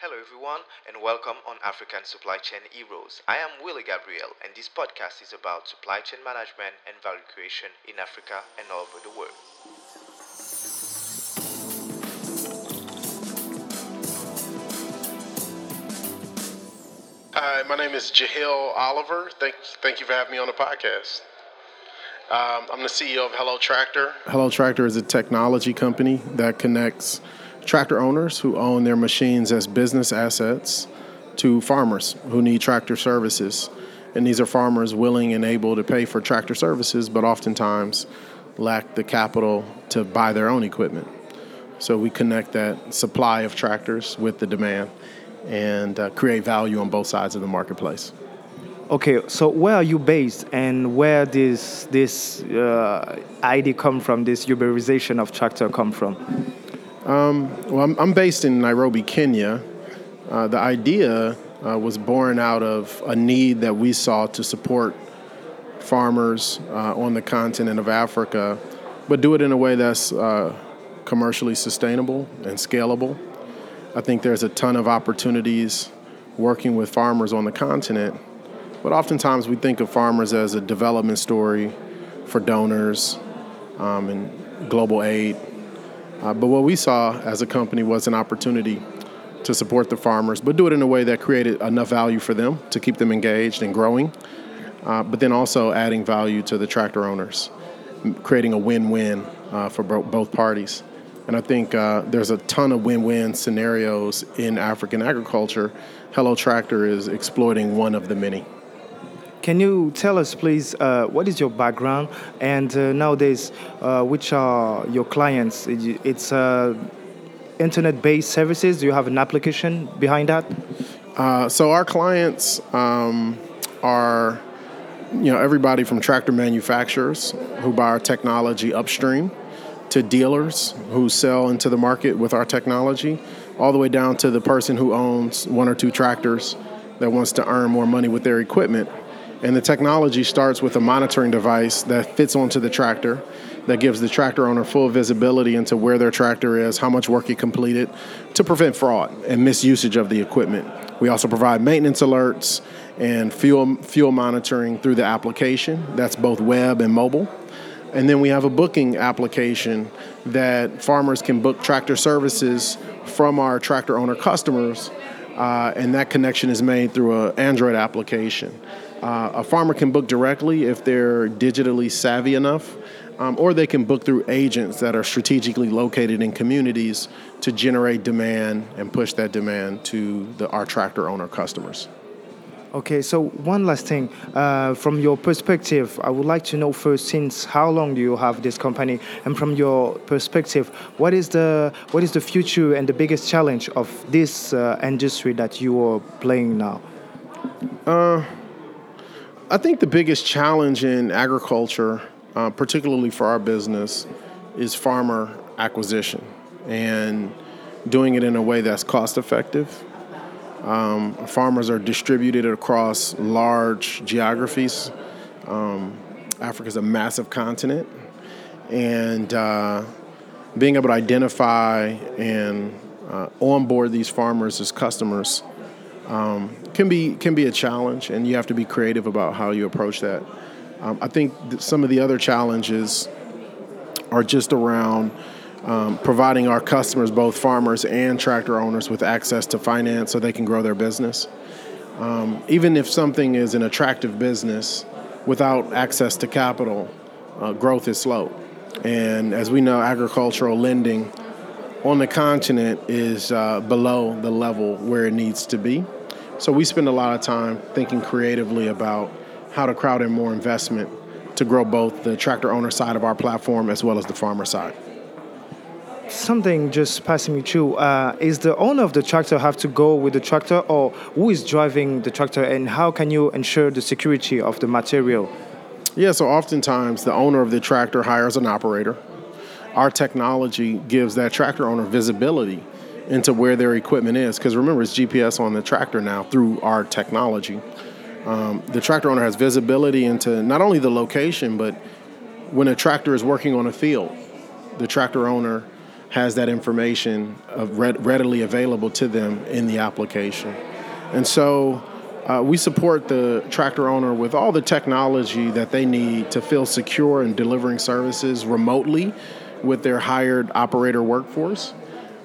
Hello, everyone, and welcome on African Supply Chain Heroes. I am Willie Gabriel, and this podcast is about supply chain management and value creation in Africa and all over the world. Hi, my name is Jehiel Oliver. Thank, thank you for having me on the podcast. Um, I'm the CEO of Hello Tractor. Hello Tractor is a technology company that connects tractor owners who own their machines as business assets to farmers who need tractor services. And these are farmers willing and able to pay for tractor services, but oftentimes lack the capital to buy their own equipment. So we connect that supply of tractors with the demand and uh, create value on both sides of the marketplace. Okay, so where are you based, and where does this uh, idea come from? This Uberization of tractor come from? Um, well, I'm, I'm, based in Nairobi, Kenya. Uh, the idea uh, was born out of a need that we saw to support farmers uh, on the continent of Africa, but do it in a way that's uh, commercially sustainable and scalable. I think there's a ton of opportunities working with farmers on the continent, but oftentimes we think of farmers as a development story for donors um, and global aid. Uh, but what we saw as a company was an opportunity to support the farmers, but do it in a way that created enough value for them to keep them engaged and growing, uh, but then also adding value to the tractor owners, creating a win win uh, for bo- both parties. And I think uh, there's a ton of win win scenarios in African agriculture. Hello Tractor is exploiting one of the many. Can you tell us, please, uh, what is your background and uh, nowadays, uh, which are your clients? It's uh, internet based services. Do you have an application behind that? Uh, so, our clients um, are you know everybody from tractor manufacturers who buy our technology upstream to dealers who sell into the market with our technology, all the way down to the person who owns one or two tractors that wants to earn more money with their equipment. And the technology starts with a monitoring device that fits onto the tractor that gives the tractor owner full visibility into where their tractor is, how much work it completed to prevent fraud and misusage of the equipment. We also provide maintenance alerts and fuel fuel monitoring through the application. That's both web and mobile. And then we have a booking application that farmers can book tractor services from our tractor owner customers, uh, and that connection is made through an Android application. Uh, a farmer can book directly if they're digitally savvy enough, um, or they can book through agents that are strategically located in communities to generate demand and push that demand to the, our tractor owner customers. Okay, so one last thing. Uh, from your perspective, I would like to know first, since how long do you have this company, and from your perspective, what is the what is the future and the biggest challenge of this uh, industry that you are playing now? Uh, I think the biggest challenge in agriculture, uh, particularly for our business, is farmer acquisition and doing it in a way that's cost effective um, farmers are distributed across large geographies. Um, Africa is a massive continent, and uh, being able to identify and uh, onboard these farmers as customers um, can be can be a challenge, and you have to be creative about how you approach that. Um, I think some of the other challenges are just around um, providing our customers, both farmers and tractor owners, with access to finance so they can grow their business. Um, even if something is an attractive business, without access to capital, uh, growth is slow. And as we know, agricultural lending on the continent is uh, below the level where it needs to be. So we spend a lot of time thinking creatively about how to crowd in more investment to grow both the tractor owner side of our platform as well as the farmer side something just passing me through. Uh, is the owner of the tractor have to go with the tractor, or who is driving the tractor, and how can you ensure the security of the material? Yeah, so oftentimes the owner of the tractor hires an operator. Our technology gives that tractor owner visibility into where their equipment is, because remember, it's GPS on the tractor now through our technology. Um, the tractor owner has visibility into not only the location, but when a tractor is working on a field, the tractor owner has that information readily available to them in the application. And so uh, we support the tractor owner with all the technology that they need to feel secure in delivering services remotely with their hired operator workforce.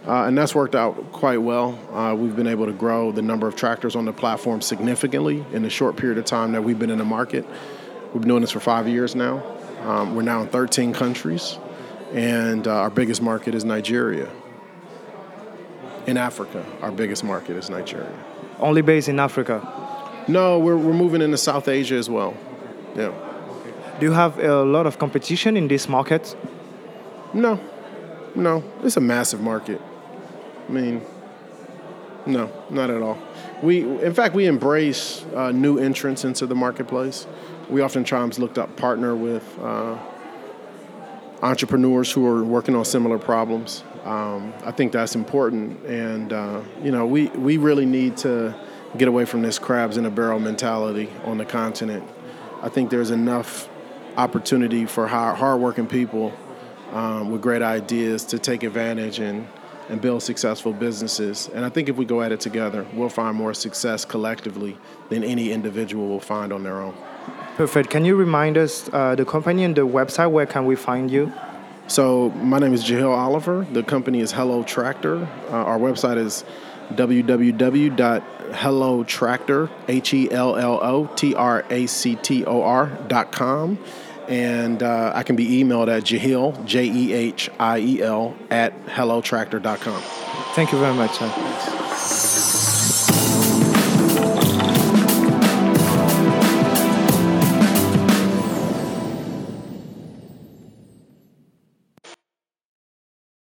Uh, and that's worked out quite well. Uh, we've been able to grow the number of tractors on the platform significantly in the short period of time that we've been in the market. We've been doing this for five years now. Um, we're now in 13 countries, and uh, our biggest market is Nigeria. In Africa, our biggest market is Nigeria. Only based in Africa? No, we're, we're moving into South Asia as well. Yeah. Do you have a lot of competition in this market? No, no. It's a massive market. I mean, no, not at all. We, in fact, we embrace uh, new entrants into the marketplace. We oftentimes look to partner with uh, entrepreneurs who are working on similar problems. Um, I think that's important, and uh, you know, we we really need to get away from this crabs in a barrel mentality on the continent. I think there's enough opportunity for hard, hardworking people um, with great ideas to take advantage and, and build successful businesses. And I think if we go at it together, we'll find more success collectively than any individual will find on their own. Perfect. Can you remind us uh, the company and the website? Where can we find you? So my name is Jehiel Oliver. The company is Hello Tractor. Uh, our website is www.hellotractor, H-E-L-L-O-T-R-A-C-T-O-R dot com. And uh, I can be emailed at Jehiel, J-E-H-I-E-L, at hellotractor.com. Thank you very much. Sir.